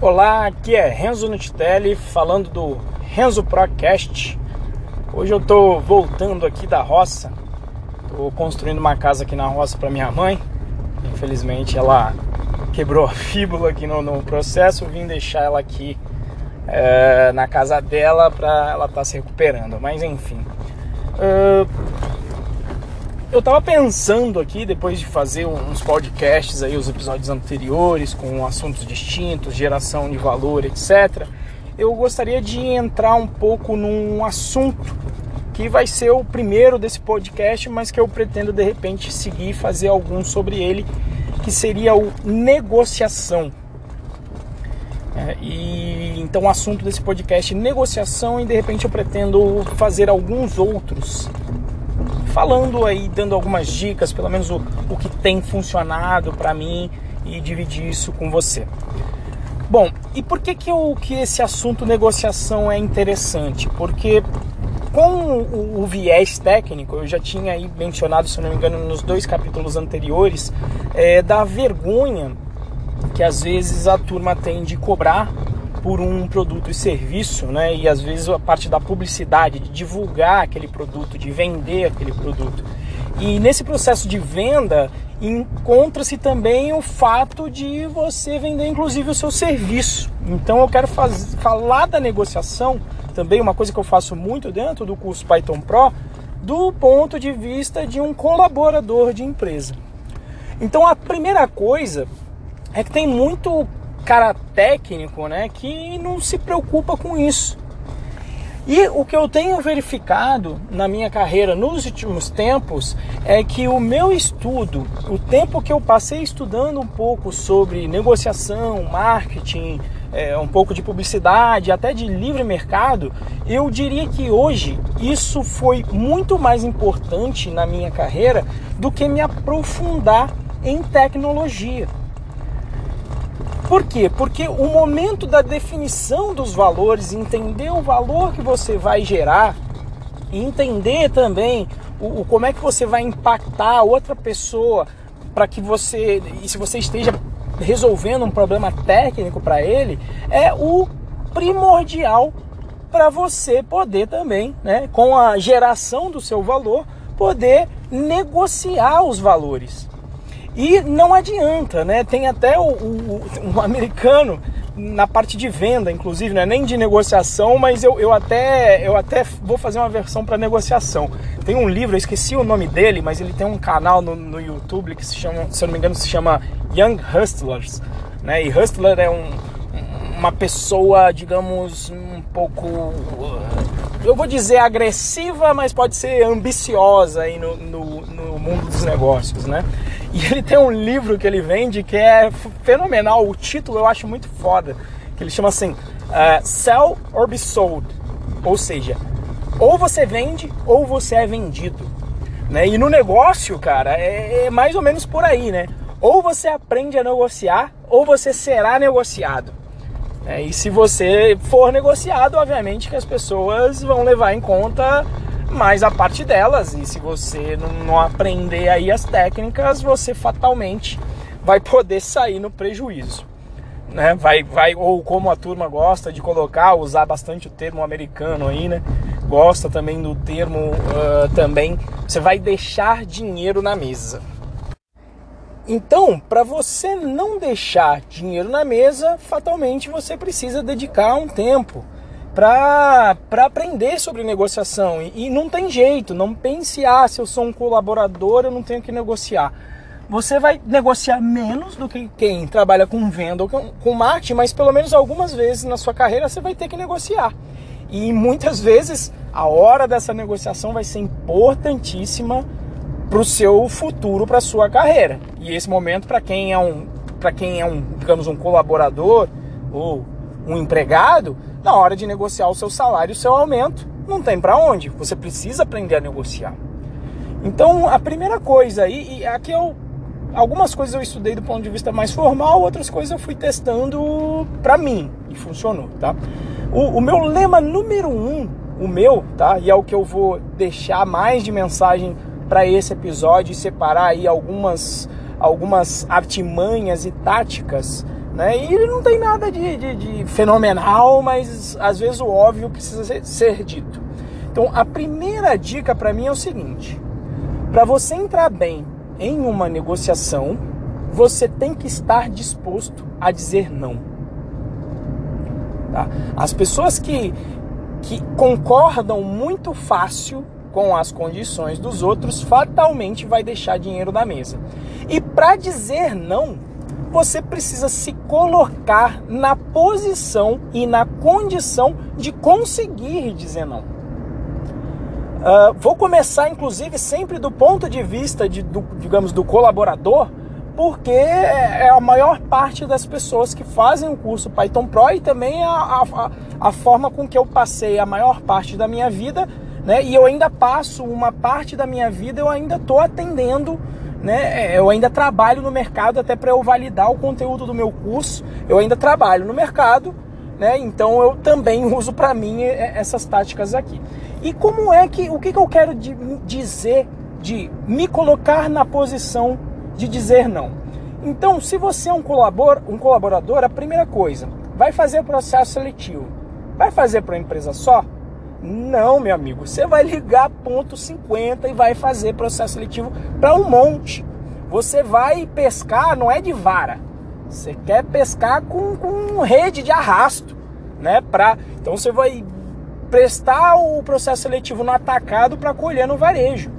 Olá, aqui é Renzo Nutitelli falando do Renzo Procast. Hoje eu tô voltando aqui da roça. Tô construindo uma casa aqui na roça para minha mãe. Infelizmente ela quebrou a fíbula aqui no, no processo. Eu vim deixar ela aqui é, na casa dela para ela estar tá se recuperando. Mas enfim. Uh, eu tava pensando aqui, depois de fazer uns podcasts aí, os episódios anteriores, com assuntos distintos, geração de valor, etc. Eu gostaria de entrar um pouco num assunto que vai ser o primeiro desse podcast, mas que eu pretendo de repente seguir e fazer algum sobre ele, que seria o negociação. É, e então o assunto desse podcast negociação e de repente eu pretendo fazer alguns outros falando aí, dando algumas dicas, pelo menos o, o que tem funcionado para mim e dividir isso com você. Bom, e por que que, eu, que esse assunto negociação é interessante? Porque com o, o, viés técnico, eu já tinha aí mencionado, se não me engano, nos dois capítulos anteriores, é, da vergonha que às vezes a turma tem de cobrar por um produto e serviço, né? E às vezes a parte da publicidade, de divulgar aquele produto, de vender aquele produto. E nesse processo de venda encontra-se também o fato de você vender inclusive o seu serviço. Então eu quero faz, falar da negociação, também uma coisa que eu faço muito dentro do curso Python Pro, do ponto de vista de um colaborador de empresa. Então a primeira coisa é que tem muito cara técnico, né, que não se preocupa com isso. E o que eu tenho verificado na minha carreira nos últimos tempos é que o meu estudo, o tempo que eu passei estudando um pouco sobre negociação, marketing, é, um pouco de publicidade, até de livre mercado, eu diria que hoje isso foi muito mais importante na minha carreira do que me aprofundar em tecnologia. Por quê? Porque o momento da definição dos valores, entender o valor que você vai gerar, e entender também o, o como é que você vai impactar outra pessoa para que você, e se você esteja resolvendo um problema técnico para ele, é o primordial para você poder também, né, com a geração do seu valor, poder negociar os valores. E não adianta, né? Tem até o, o, um americano na parte de venda, inclusive, não é nem de negociação, mas eu, eu, até, eu até vou fazer uma versão para negociação. Tem um livro, eu esqueci o nome dele, mas ele tem um canal no, no YouTube que se chama, se eu não me engano, se chama Young Hustlers. Né? E Hustler é um, uma pessoa, digamos, um pouco. Eu vou dizer agressiva, mas pode ser ambiciosa aí no, no, no mundo dos negócios, né? E ele tem um livro que ele vende que é fenomenal. O título eu acho muito foda. Que ele chama assim: uh, Sell or Be Sold. Ou seja, ou você vende ou você é vendido. Né? E no negócio, cara, é, é mais ou menos por aí, né? Ou você aprende a negociar ou você será negociado. É, e se você for negociado, obviamente que as pessoas vão levar em conta mais a parte delas. E se você não, não aprender aí as técnicas, você fatalmente vai poder sair no prejuízo. Né? Vai, vai, ou como a turma gosta de colocar, usar bastante o termo americano aí, né? Gosta também do termo uh, também, você vai deixar dinheiro na mesa. Então, para você não deixar dinheiro na mesa, fatalmente você precisa dedicar um tempo para aprender sobre negociação. E, e, não tem jeito, não pense, ah, se eu sou um colaborador, eu não tenho que negociar. Você vai negociar menos do que quem trabalha com venda ou com, com marketing, mas pelo menos algumas vezes na sua carreira você vai ter que negociar. E muitas vezes a hora dessa negociação vai ser importantíssima para o seu futuro, para a sua carreira. E esse momento, para quem é um, para quem é um, digamos, um colaborador ou um empregado, na hora de negociar o seu salário, o seu aumento, não tem para onde. Você precisa aprender a negociar. Então, a primeira coisa, e, e aqui eu algumas coisas eu estudei do ponto de vista mais formal, outras coisas eu fui testando para mim e funcionou, tá? O, o, meu lema número um, o meu, tá? E é o que eu vou deixar mais de mensagem para esse episódio e separar aí algumas algumas artimanhas e táticas Né? E ele não tem nada de, de, de fenomenal, mas às vezes o óbvio precisa ser, ser dito. Então, a primeira dica para mim é o seguinte: para você entrar bem em uma negociação, você tem que estar disposto a dizer não. Tá? As pessoas que, que concordam muito fácil com as condições dos outros, fatalmente vai deixar dinheiro na mesa. E para dizer não, você precisa se colocar na posição e na condição de conseguir dizer não. Uh, vou começar, inclusive, sempre do ponto de vista de, do, digamos, do colaborador, porque é, é a maior parte das pessoas que fazem o curso Python Pro e também a, a, a forma com que eu passei a maior parte da minha vida, né? E eu ainda passo uma parte da minha vida, eu ainda estou atendendo, né? Eu ainda trabalho no mercado até para eu validar o conteúdo do meu curso. Eu ainda trabalho no mercado, né? Então eu também uso para mim essas táticas aqui. E como é que, o que, que eu quero dizer de me colocar na posição de dizer não. Então, se você é um, colabor, um colaborador, a primeira coisa, vai fazer o processo seletivo. Vai fazer para uma empresa só? Não, meu amigo. Você vai ligar ponto 50 e vai fazer processo seletivo para um monte. Você vai pescar, não é de vara. Você quer pescar com, com rede de arrasto, né? Pra, então você vai prestar o processo seletivo no atacado para colher no varejo.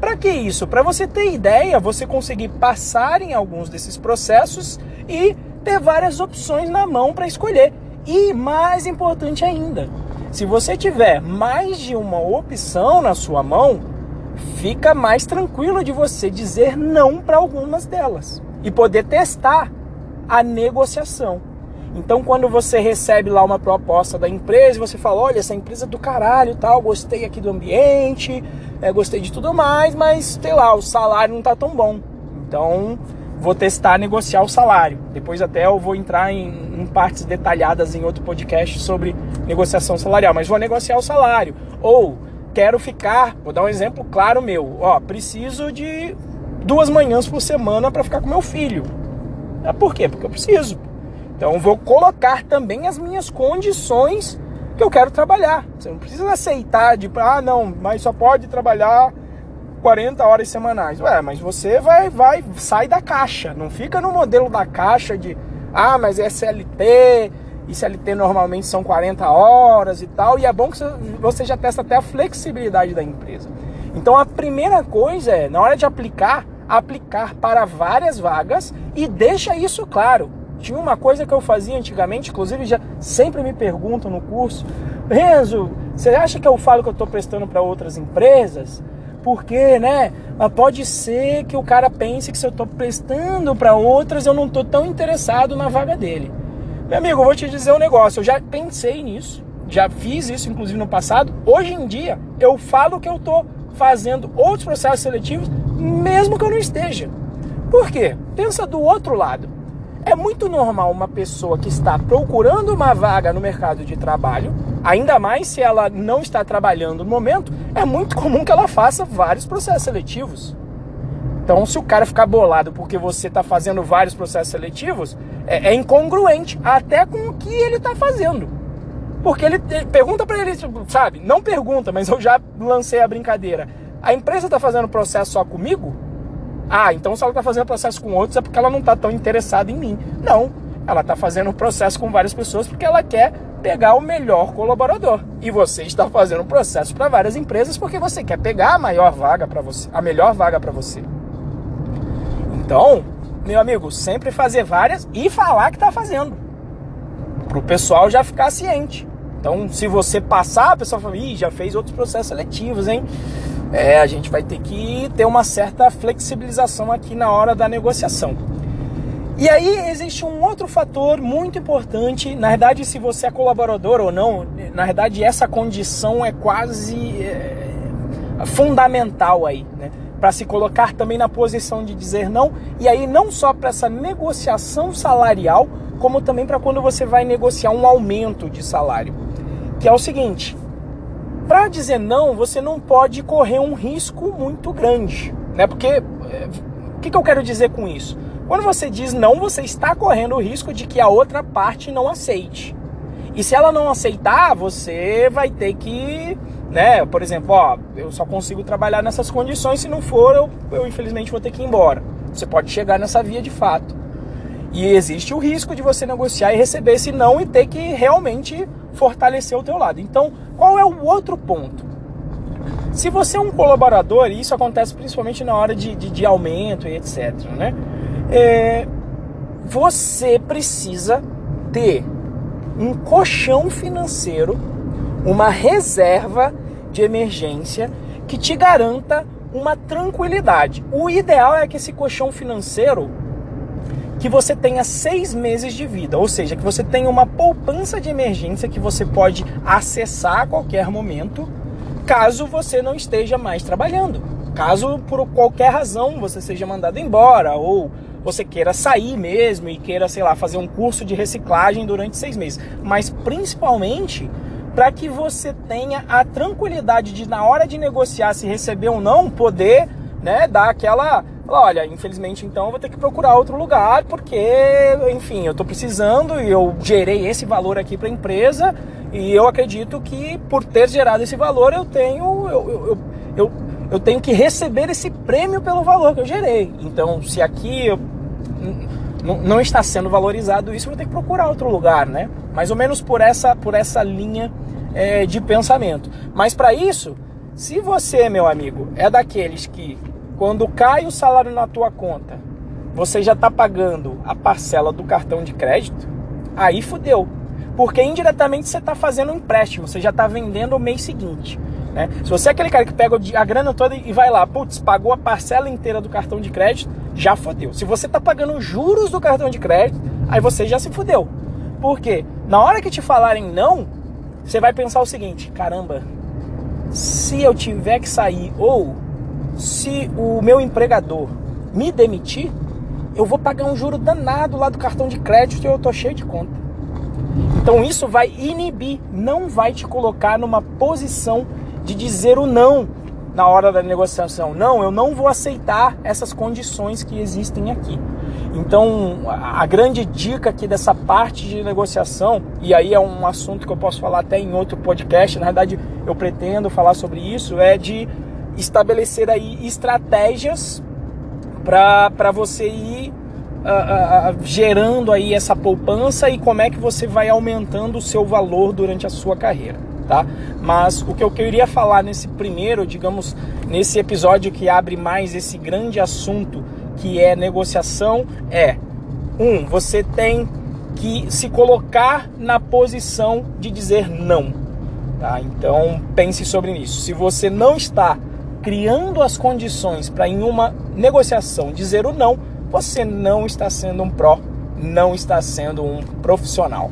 Para que isso? Para você ter ideia, você conseguir passar em alguns desses processos e ter várias opções na mão para escolher. E mais importante ainda, se você tiver mais de uma opção na sua mão, fica mais tranquilo de você dizer não para algumas delas e poder testar a negociação. Então, quando você recebe lá uma proposta da empresa, você fala: olha, essa empresa é do caralho, tal, gostei aqui do ambiente, é, gostei de tudo mais, mas sei lá, o salário não tá tão bom. Então, vou testar negociar o salário. Depois até eu vou entrar em, em, partes detalhadas em outro podcast sobre negociação salarial, mas vou negociar o salário. Ou quero ficar, vou dar um exemplo claro meu, ó, preciso de duas manhãs por semana para ficar com meu filho. É por quê? Porque eu preciso. Então vou colocar também as minhas condições que eu quero trabalhar. Você não precisa aceitar de, ah, não, mas só pode trabalhar 40 horas semanais. Ué, mas você vai, vai, sai da caixa. Não fica no modelo da caixa de, ah, mas é CLT, e CLT normalmente são 40 horas e tal. E é bom que você já testa até a flexibilidade da empresa. Então a primeira coisa é, na hora de aplicar, aplicar para várias vagas e deixa isso claro. Tinha uma coisa que eu fazia antigamente, inclusive já sempre me perguntam no curso, Renzo, você acha que eu falo que eu estou prestando para outras empresas? Porque, né? Pode ser que o cara pense que se eu estou prestando para outras, eu não estou tão interessado na vaga dele. Meu amigo, eu vou te dizer um negócio. Eu já pensei nisso, já fiz isso, inclusive no passado. Hoje em dia, eu falo que eu estou fazendo outros processos seletivos, mesmo que eu não esteja. Por quê? Pensa do outro lado. É muito normal uma pessoa que está procurando uma vaga no mercado de trabalho, ainda mais se ela não está trabalhando no momento, é muito comum que ela faça vários processos seletivos. Então, se o cara ficar bolado porque você está fazendo vários processos seletivos, é, é, incongruente até com o que ele está fazendo. Porque ele, ele pergunta para ele, sabe? Não pergunta, mas eu já lancei a brincadeira. A empresa está fazendo processo só comigo? Ah, então se ela está fazendo processo com outros é porque ela não está tão interessada em mim. Não, ela está fazendo processo com várias pessoas porque ela quer pegar o melhor colaborador. E você está fazendo processo para várias empresas porque você quer pegar a maior vaga para você, a melhor vaga para você. Então, meu amigo, sempre fazer várias e falar que está fazendo. Para o pessoal já ficar ciente. Então, se você passar, a pessoa fala, Ih, já fez outros processos seletivos, hein? é, a gente vai ter que ter uma certa flexibilização aqui na hora da negociação. E aí existe um outro fator muito importante, na verdade, se você é colaborador ou não, na verdade essa condição é quase é, fundamental aí, né? Para se colocar também na posição de dizer não, e aí não só para essa negociação salarial, como também para quando você vai negociar um aumento de salário. Que é o seguinte, para dizer não, você não pode correr um risco muito grande, né? Porque é, o que, que eu quero dizer com isso? Quando você diz não, você está correndo o risco de que a outra parte não aceite. E se ela não aceitar, você vai ter que, né, por exemplo, ó, eu só consigo trabalhar nessas condições, se não for, eu, eu infelizmente vou ter que ir embora. Você pode chegar nessa via de fato. E existe o risco de você negociar e receber esse não e ter que realmente fortalecer o teu lado. Então, qual é o outro ponto? Se você é um colaborador, e isso acontece principalmente na hora de, de, de aumento e etc., né? É, você precisa ter um colchão financeiro, uma reserva de emergência que te garanta uma tranquilidade. O ideal é que esse colchão financeiro que você tenha seis meses de vida, ou seja, que você tenha uma poupança de emergência que você pode acessar a qualquer momento, caso você não esteja mais trabalhando. Caso por qualquer razão você seja mandado embora ou você queira sair mesmo e queira, sei lá, fazer um curso de reciclagem durante seis meses. Mas principalmente para que você tenha a tranquilidade de, na hora de negociar, se receber ou não, poder né, dar aquela olha, infelizmente então eu vou ter que procurar outro lugar porque, enfim, eu estou precisando e eu gerei esse valor aqui para a empresa e eu acredito que por ter gerado esse valor eu tenho, eu, eu, eu, eu, tenho que receber esse prêmio pelo valor que eu gerei. Então, se aqui eu, não está sendo valorizado isso, eu vou ter que procurar outro lugar, né? Mais ou menos por essa, por essa linha é, de pensamento. Mas para isso, se você, meu amigo, é daqueles que quando cai o salário na tua conta, você já está pagando a parcela do cartão de crédito, aí fudeu. Porque indiretamente você está fazendo um empréstimo, você já está vendendo o mês seguinte. Né? Se você é aquele cara que pega a grana toda e vai lá, putz, pagou a parcela inteira do cartão de crédito, já fodeu. Se você está pagando juros do cartão de crédito, aí você já se fudeu. Por quê? Na hora que te falarem não, você vai pensar o seguinte: caramba, se eu tiver que sair ou se o meu empregador me demitir, eu vou pagar um juro danado lá do cartão de crédito e eu tô cheio de conta. Então isso vai inibir, não vai te colocar numa posição de dizer o não na hora da negociação. Não, eu não vou aceitar essas condições que existem aqui. Então, a grande dica aqui dessa parte de negociação, e aí é um assunto que eu posso falar até em outro podcast, na verdade eu pretendo falar sobre isso, é de estabelecer aí estratégias para você ir uh, uh, gerando aí essa poupança e como é que você vai aumentando o seu valor durante a sua carreira, tá? Mas o que eu queria falar nesse primeiro, digamos, nesse episódio que abre mais esse grande assunto que é negociação é um, você tem que se colocar na posição de dizer não. Tá? Então pense sobre isso. Se você não está criando as condições para em uma negociação dizer o não, você não está sendo um pró, não está sendo um profissional.